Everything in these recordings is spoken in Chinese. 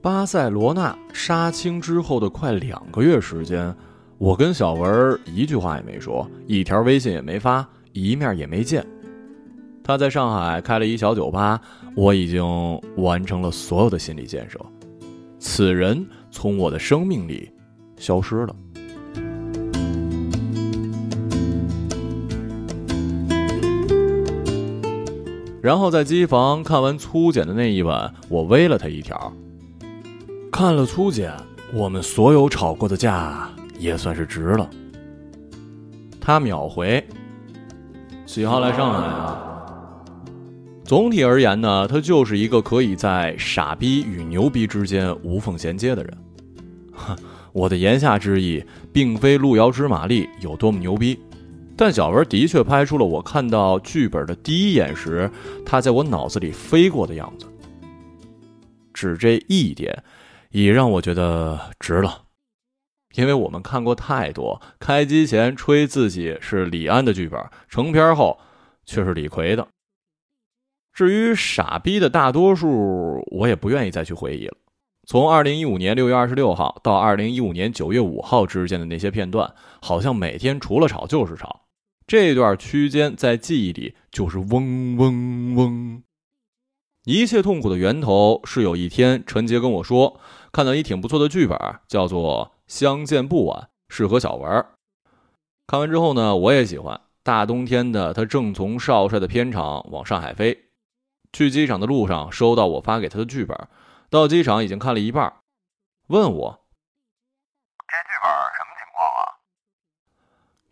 巴塞罗那杀青之后的快两个月时间，我跟小文一句话也没说，一条微信也没发，一面也没见。他在上海开了一小酒吧，我已经完成了所有的心理建设，此人从我的生命里消失了。然后在机房看完粗剪的那一晚，我微了他一条。看了粗剪，我们所有吵过的架也算是值了。他秒回：“几号来上海啊？”总体而言呢，他就是一个可以在傻逼与牛逼之间无缝衔接的人。哼，我的言下之意，并非路遥知马力有多么牛逼，但小文的确拍出了我看到剧本的第一眼时，他在我脑子里飞过的样子。只这一点。已让我觉得值了，因为我们看过太多开机前吹自己是李安的剧本，成片后却是李逵的。至于傻逼的大多数，我也不愿意再去回忆了。从二零一五年六月二十六号到二零一五年九月五号之间的那些片段，好像每天除了吵就是吵。这段区间在记忆里就是嗡嗡嗡。一切痛苦的源头是有一天陈杰跟我说。看到一挺不错的剧本，叫做《相见不晚》，适合小文。看完之后呢，我也喜欢。大冬天的，他正从少帅的片场往上海飞，去机场的路上收到我发给他的剧本，到机场已经看了一半，问我：“这剧本什么情况啊？”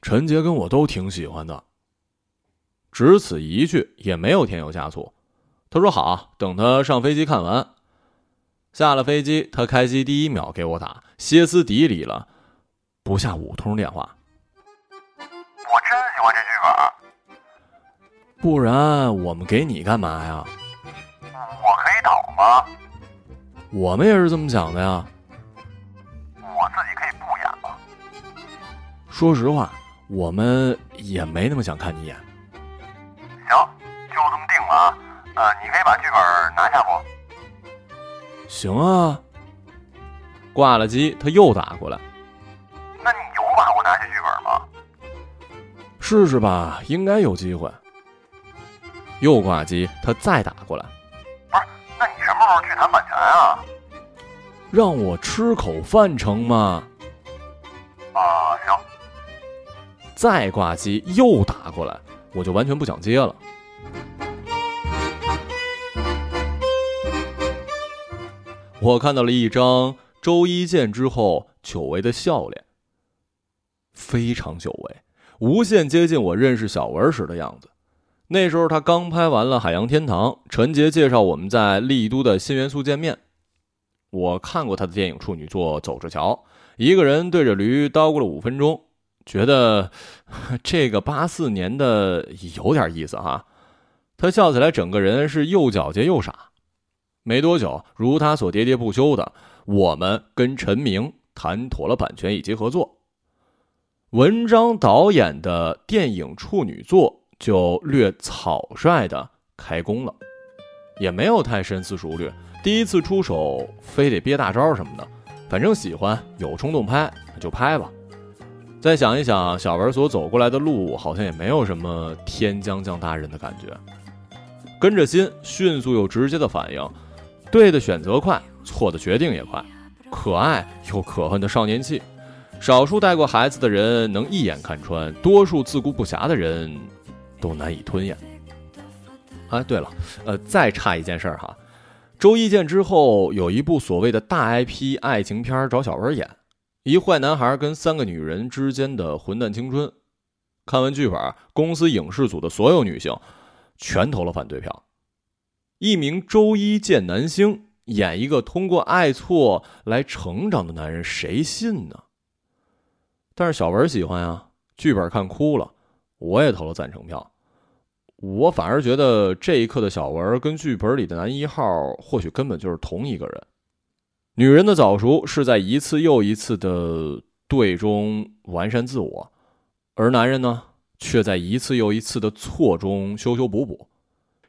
陈杰跟我都挺喜欢的，只此一句，也没有添油加醋。他说：“好，等他上飞机看完。”下了飞机，他开机第一秒给我打，歇斯底里了，不下五通电话。不然我们给你干嘛呀？我可以导吗？我们也是这么想的呀。我自己可以不演吗？说实话，我们也没那么想看你演。行，就这么定了啊。呃，你可以把剧本拿下不？行啊，挂了机，他又打过来。那你有把握拿下剧本吗？试试吧，应该有机会。又挂机，他再打过来。不是，那你什么时候去谈版权啊？让我吃口饭成吗？啊，行。再挂机，又打过来，我就完全不想接了。我看到了一张周一见之后久违的笑脸，非常久违，无限接近我认识小文时的样子。那时候他刚拍完了《海洋天堂》，陈杰介绍我们在丽都的新元素见面。我看过他的电影处女作《走着瞧》，一个人对着驴叨咕了五分钟，觉得 这个八四年的有点意思哈。他笑起来，整个人是又皎洁又傻。没多久，如他所喋喋不休的，我们跟陈明谈妥了版权以及合作。文章导演的电影处女作就略草率的开工了，也没有太深思熟虑，第一次出手非得憋大招什么的，反正喜欢有冲动拍就拍吧。再想一想，小文所走过来的路，好像也没有什么天将降大任的感觉。跟着心，迅速又直接的反应。对的选择快，错的决定也快，可爱又可恨的少年气，少数带过孩子的人能一眼看穿，多数自顾不暇的人都难以吞咽。哎，对了，呃，再差一件事儿哈，周一见之后有一部所谓的大 IP 爱情片找小文演，一坏男孩跟三个女人之间的混蛋青春。看完剧本，公司影视组的所有女性全投了反对票。一名周一见男星演一个通过爱错来成长的男人，谁信呢？但是小文喜欢呀，剧本看哭了，我也投了赞成票。我反而觉得这一刻的小文跟剧本里的男一号或许根本就是同一个人。女人的早熟是在一次又一次的对中完善自我，而男人呢，却在一次又一次的错中修修补补。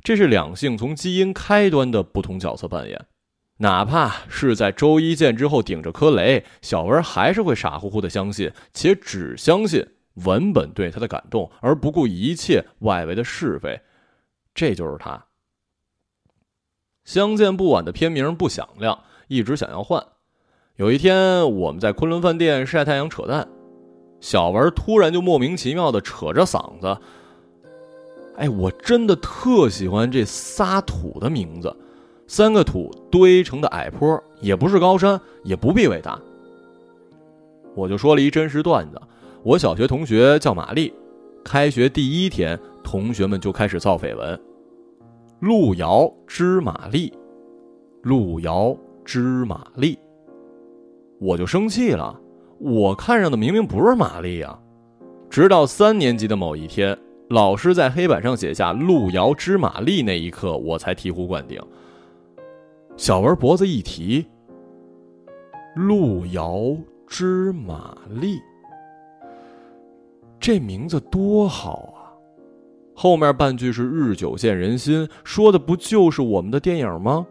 这是两性从基因开端的不同角色扮演。哪怕是在周一见之后顶着颗雷，小文还是会傻乎乎的相信，且只相信。文本对他的感动，而不顾一切外围的是非，这就是他。相见不晚的片名不响亮，一直想要换。有一天，我们在昆仑饭店晒太阳扯淡，小文突然就莫名其妙的扯着嗓子：“哎，我真的特喜欢这仨土的名字，三个土堆成的矮坡，也不是高山，也不必伟大。”我就说了一真实段子。我小学同学叫玛丽，开学第一天，同学们就开始造绯闻。路遥知玛丽，路遥知玛丽，我就生气了。我看上的明明不是玛丽呀！直到三年级的某一天，老师在黑板上写下“路遥知玛丽”那一刻，我才醍醐灌顶。小文脖子一提，路遥知玛丽。这名字多好啊！后面半句是“日久见人心”，说的不就是我们的电影吗？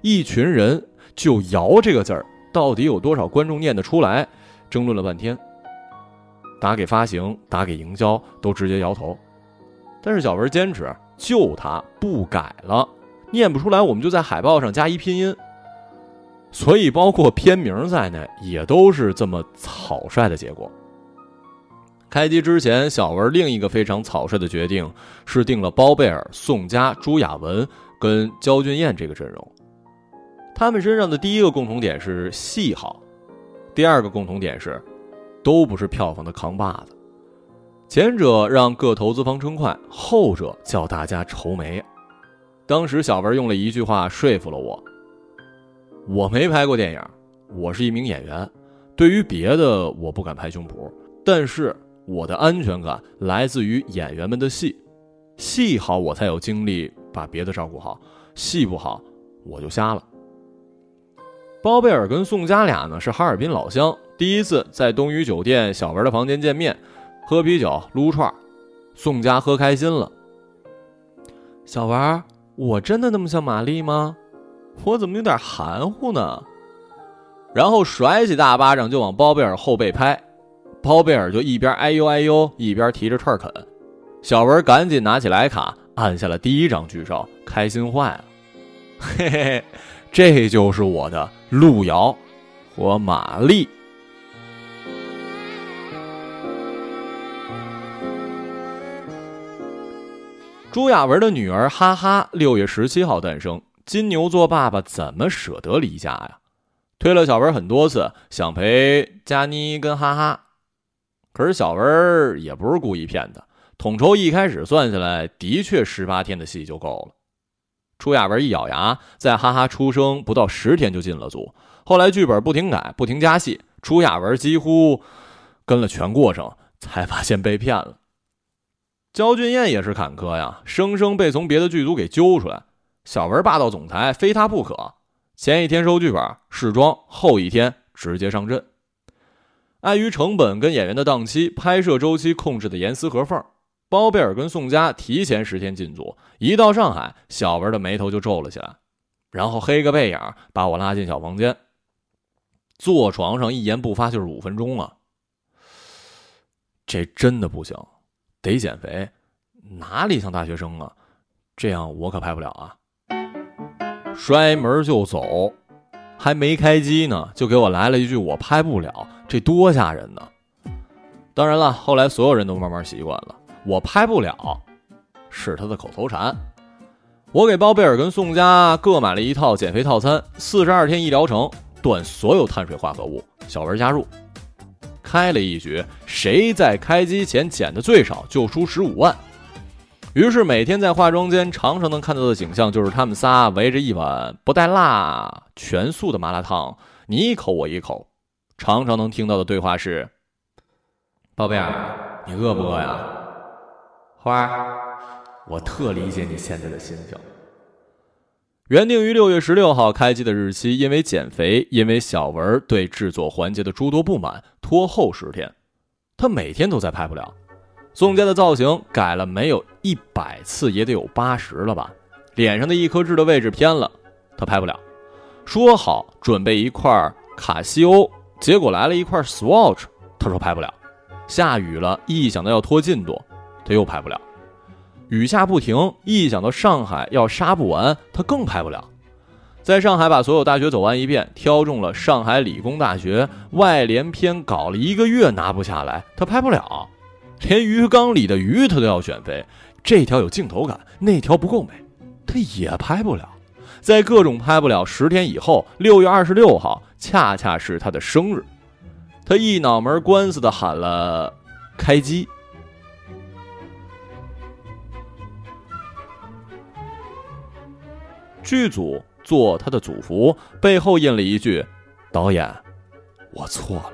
一群人就“摇”这个字儿，到底有多少观众念得出来？争论了半天，打给发行，打给营销，都直接摇头。但是小文坚持，就他不改了，念不出来，我们就在海报上加一拼音。所以，包括片名在内，也都是这么草率的结果。开机之前，小文另一个非常草率的决定是定了包贝尔、宋佳、朱亚文跟焦俊艳这个阵容。他们身上的第一个共同点是戏好，第二个共同点是，都不是票房的扛把子。前者让各投资方称快，后者叫大家愁眉。当时小文用了一句话说服了我：我没拍过电影，我是一名演员，对于别的我不敢拍胸脯，但是。我的安全感来自于演员们的戏，戏好我才有精力把别的照顾好，戏不好我就瞎了。包贝尔跟宋佳俩呢是哈尔滨老乡，第一次在东隅酒店小文的房间见面，喝啤酒撸串宋佳喝开心了。小文，我真的那么像玛丽吗？我怎么有点含糊呢？然后甩起大巴掌就往包贝尔后背拍。包贝尔就一边哎呦哎呦，一边提着串啃，小文赶紧拿起徕卡按下了第一张剧照，开心坏了。嘿嘿嘿，这就是我的路遥和玛丽。朱亚文的女儿哈哈，六月十七号诞生。金牛座爸爸怎么舍得离家呀？推了小文很多次，想陪佳妮跟哈哈。可是小文也不是故意骗的，统筹一开始算下来，的确十八天的戏就够了。朱亚文一咬牙，在哈哈出生不到十天就进了组。后来剧本不停改，不停加戏，朱亚文几乎跟了全过程，才发现被骗了。焦俊艳也是坎坷呀，生生被从别的剧组给揪出来。小文霸道总裁，非他不可。前一天收剧本试妆，后一天直接上阵。碍于成本跟演员的档期，拍摄周期控制的严丝合缝。包贝尔跟宋佳提前十天进组，一到上海，小文的眉头就皱了起来，然后黑个背影把我拉进小房间，坐床上一言不发就是五分钟啊！这真的不行，得减肥，哪里像大学生啊？这样我可拍不了啊！摔门就走。还没开机呢，就给我来了一句“我拍不了”，这多吓人呢！当然了，后来所有人都慢慢习惯了，“我拍不了”是他的口头禅。我给包贝尔跟宋佳各买了一套减肥套餐，四十二天一疗程，断所有碳水化合物。小文加入，开了一局，谁在开机前减的最少就输十五万。于是每天在化妆间常常能看到的景象就是他们仨围着一碗不带辣全素的麻辣烫，你一口我一口。常常能听到的对话是：“宝贝儿，你饿不饿呀？”花儿，我特理解你现在的心情。原定于六月十六号开机的日期，因为减肥，因为小文对制作环节的诸多不满，拖后十天。他每天都在拍不了。宋佳的造型改了没有一百次，也得有八十了吧？脸上的一颗痣的位置偏了，他拍不了。说好准备一块卡西欧，结果来了一块 Swatch，他说拍不了。下雨了，一想到要拖进度，他又拍不了。雨下不停，一想到上海要杀不完，他更拍不了。在上海把所有大学走完一遍，挑中了上海理工大学外联篇，搞了一个月拿不下来，他拍不了。连鱼缸里的鱼他都要选飞，这条有镜头感，那条不够美，他也拍不了。在各种拍不了十天以后，六月二十六号恰恰是他的生日，他一脑门官司的喊了开机。剧组做他的祖服，背后印了一句：“导演，我错了。”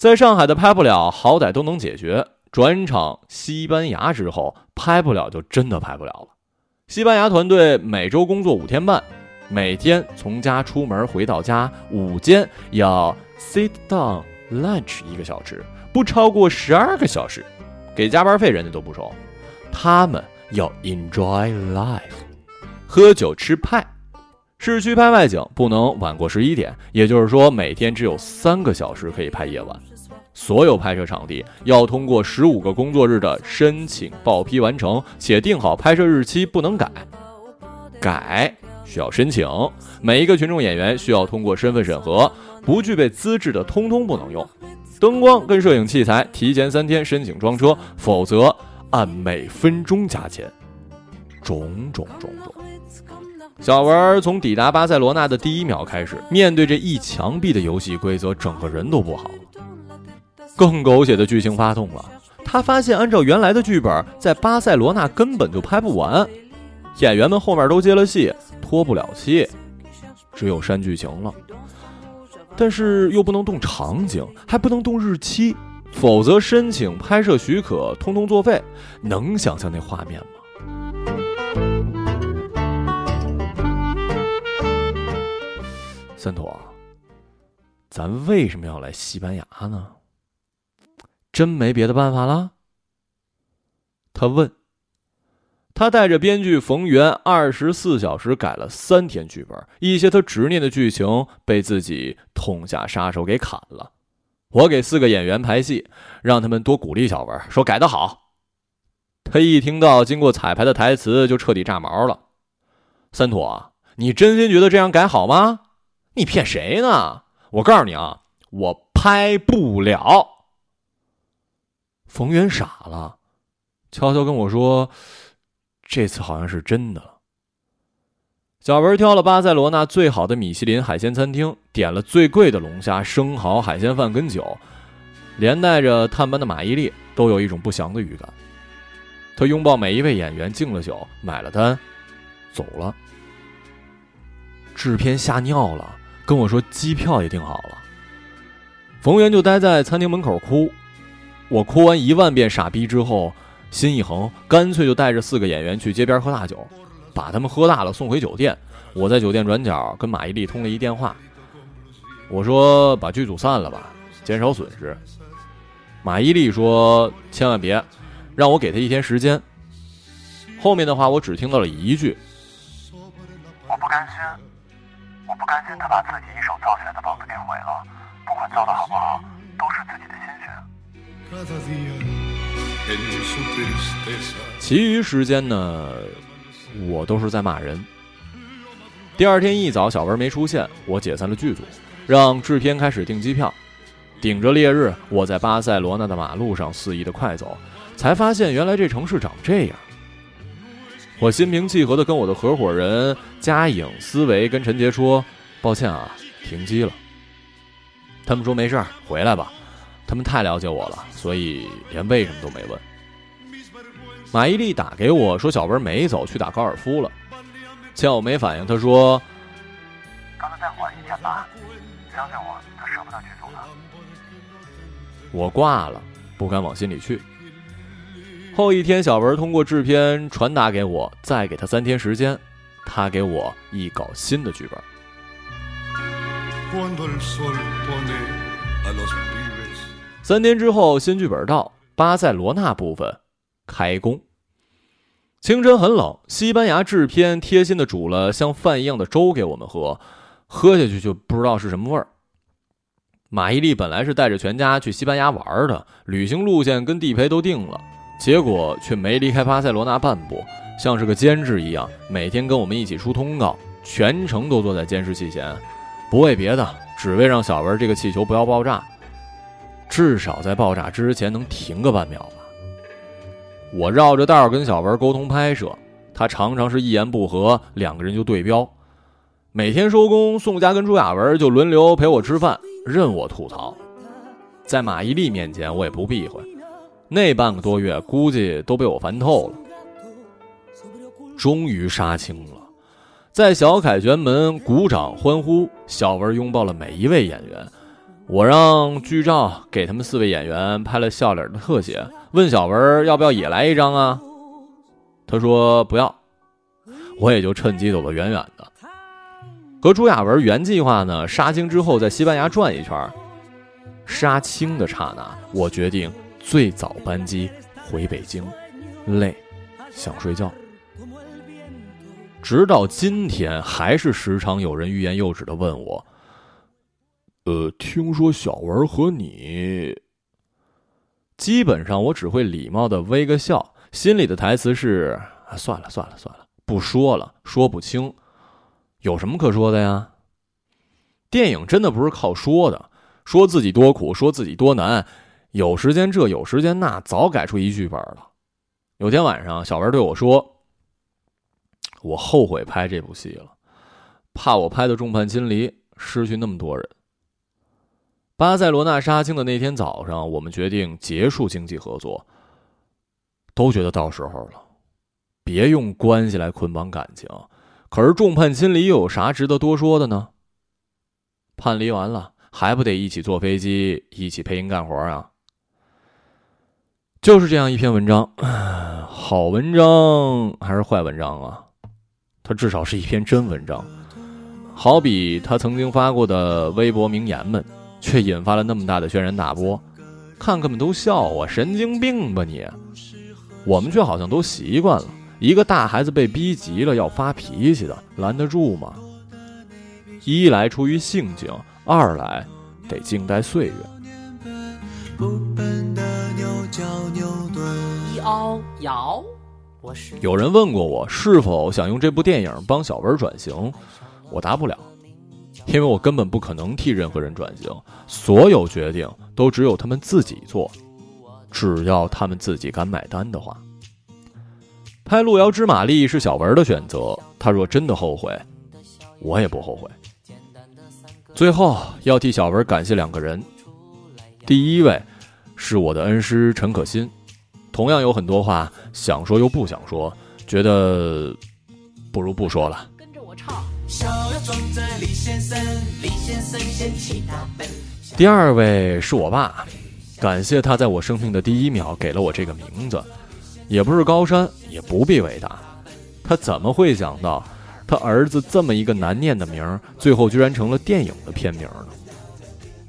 在上海的拍不了，好歹都能解决。转场西班牙之后，拍不了就真的拍不了了。西班牙团队每周工作五天半，每天从家出门回到家，午间要 sit down lunch 一个小时，不超过十二个小时，给加班费人家都不收。他们。要 enjoy life，喝酒吃派。市区拍外景不能晚过十一点，也就是说每天只有三个小时可以拍夜晚。所有拍摄场地要通过十五个工作日的申请报批完成，且定好拍摄日期，不能改。改需要申请。每一个群众演员需要通过身份审核，不具备资质的通通不能用。灯光跟摄影器材提前三天申请装车，否则。按每分钟加钱，种种种种。小文从抵达巴塞罗那的第一秒开始，面对这一墙壁的游戏规则，整个人都不好了。更狗血的剧情发动了，他发现按照原来的剧本，在巴塞罗那根本就拍不完，演员们后面都接了戏，拖不了期，只有删剧情了。但是又不能动场景，还不能动日期。否则申请拍摄许可，通通作废。能想象那画面吗？三坨，咱为什么要来西班牙呢？真没别的办法了？他问。他带着编剧冯源，二十四小时改了三天剧本，一些他执念的剧情被自己痛下杀手给砍了。我给四个演员排戏，让他们多鼓励小文，说改得好。他一听到经过彩排的台词，就彻底炸毛了。三坨，你真心觉得这样改好吗？你骗谁呢？我告诉你啊，我拍不了。冯源傻了，悄悄跟我说，这次好像是真的。小文挑了巴塞罗那最好的米其林海鲜餐厅，点了最贵的龙虾、生蚝、海鲜饭跟酒，连带着探班的马伊琍都有一种不祥的预感。他拥抱每一位演员，敬了酒，买了单，走了。制片吓尿了，跟我说机票也订好了。冯源就待在餐厅门口哭，我哭完一万遍傻逼之后，心一横，干脆就带着四个演员去街边喝大酒。把他们喝大了送回酒店，我在酒店转角跟马伊琍通了一电话，我说把剧组散了吧，减少损失。马伊琍说千万别，让我给他一天时间。后面的话我只听到了一句：我不甘心，我不甘心他把自己一手造起来的房子给毁了，不管造的好不好，都是自己的心。其余时间呢？我都是在骂人。第二天一早，小文没出现，我解散了剧组，让制片开始订机票。顶着烈日，我在巴塞罗那的马路上肆意的快走，才发现原来这城市长这样。我心平气和的跟我的合伙人嘉颖、思维跟陈杰说：“抱歉啊，停机了。”他们说：“没事，回来吧。”他们太了解我了，所以连为什么都没问。马伊琍打给我说：“小文没走，去打高尔夫了。”见我没反应，他说：“让他再缓一天吧，相信我，他舍不得剧组的。”我挂了，不敢往心里去。后一天，小文通过制片传达给我，再给他三天时间，他给我一稿新的剧本。三天之后，新剧本到，巴塞罗那部分开工。清晨很冷，西班牙制片贴心的煮了像饭一样的粥给我们喝，喝下去就不知道是什么味儿。马伊琍本来是带着全家去西班牙玩的，旅行路线跟地陪都定了，结果却没离开巴塞罗那半步，像是个监制一样，每天跟我们一起出通告，全程都坐在监视器前，不为别的，只为让小文这个气球不要爆炸。至少在爆炸之前能停个半秒吧。我绕着道跟小文沟通拍摄，他常常是一言不合，两个人就对标。每天收工，宋佳跟朱亚文就轮流陪我吃饭，任我吐槽。在马伊琍面前，我也不避讳。那半个多月，估计都被我烦透了。终于杀青了，在小凯旋门鼓掌欢呼，小文拥抱了每一位演员。我让剧照给他们四位演员拍了笑脸的特写，问小文要不要也来一张啊？他说不要，我也就趁机走得远远的。和朱亚文原计划呢，杀青之后在西班牙转一圈。杀青的刹那，我决定最早班机回北京，累，想睡觉。直到今天，还是时常有人欲言又止的问我。呃，听说小文和你，基本上我只会礼貌的微个笑，心里的台词是：算了算了算了，不说了，说不清，有什么可说的呀？电影真的不是靠说的，说自己多苦，说自己多难，有时间这有时间那，早改出一剧本了。有天晚上，小文对我说：“我后悔拍这部戏了，怕我拍的众叛亲离，失去那么多人。”巴塞罗那杀青的那天早上，我们决定结束经济合作。都觉得到时候了，别用关系来捆绑感情。可是众叛亲离又有啥值得多说的呢？叛离完了，还不得一起坐飞机，一起配音干活啊？就是这样一篇文章，好文章还是坏文章啊？它至少是一篇真文章，好比他曾经发过的微博名言们。却引发了那么大的轩然大波，看客们都笑我神经病吧你！我们却好像都习惯了，一个大孩子被逼急了要发脾气的，拦得住吗？一来出于性情，二来得静待岁月。有人问过我是否想用这部电影帮小文转型，我答不了。因为我根本不可能替任何人转型，所有决定都只有他们自己做，只要他们自己敢买单的话。拍《路遥知马力》是小文的选择，他若真的后悔，我也不后悔。最后要替小文感谢两个人，第一位是我的恩师陈可辛，同样有很多话想说又不想说，觉得不如不说了。跟着我唱。第二位是我爸，感谢他在我生命的第一秒给了我这个名字，也不是高山，也不必伟大，他怎么会想到，他儿子这么一个难念的名儿，最后居然成了电影的片名呢？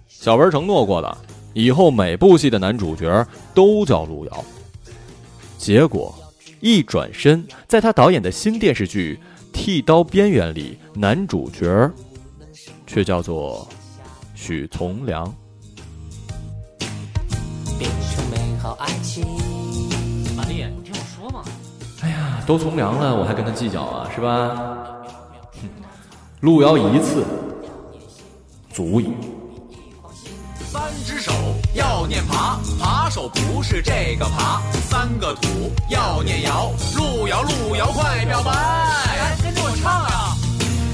小文承诺过的，以后每部戏的男主角都叫路遥。结果一转身，在他导演的新电视剧。《剃刀边缘》里男主角却叫做许从良。玛丽，你听我说嘛。哎呀，都从良了，我还跟他计较啊，是吧？哼，路遥一次足矣。三只手要念爬，爬手不是这个爬。三个土要念摇，路遥路遥快表白。唱啊！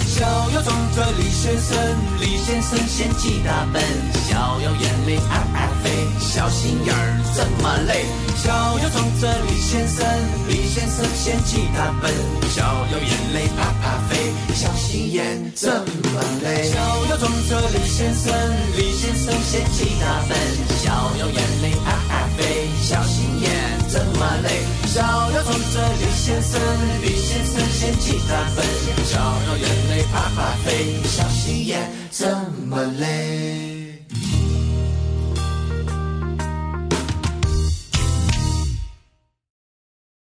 小摇撞着李先生，李先生嫌弃大笨，小摇眼泪啊啊飞，小心眼儿这么累。小摇撞着李先生，李先生嫌弃大笨，小摇眼泪啪啪飞，小心眼这么累。小摇撞着李先生，李先生嫌弃大笨，小摇眼泪啊啊飞，小心眼怎么累？逍遥从这里先生，李先生嫌弃它笨，小鸟眼泪啪啪飞，小心眼这么累。